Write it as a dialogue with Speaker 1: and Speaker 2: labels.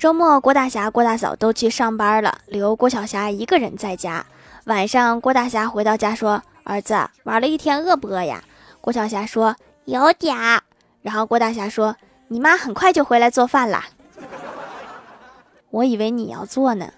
Speaker 1: 周末，郭大侠、郭大嫂都去上班了，留郭小霞一个人在家。晚上，郭大侠回到家说：“儿子，玩了一天，饿不饿呀？”郭小霞说：“有点。”然后郭大侠说：“你妈很快就回来做饭了。”我以为你要做呢。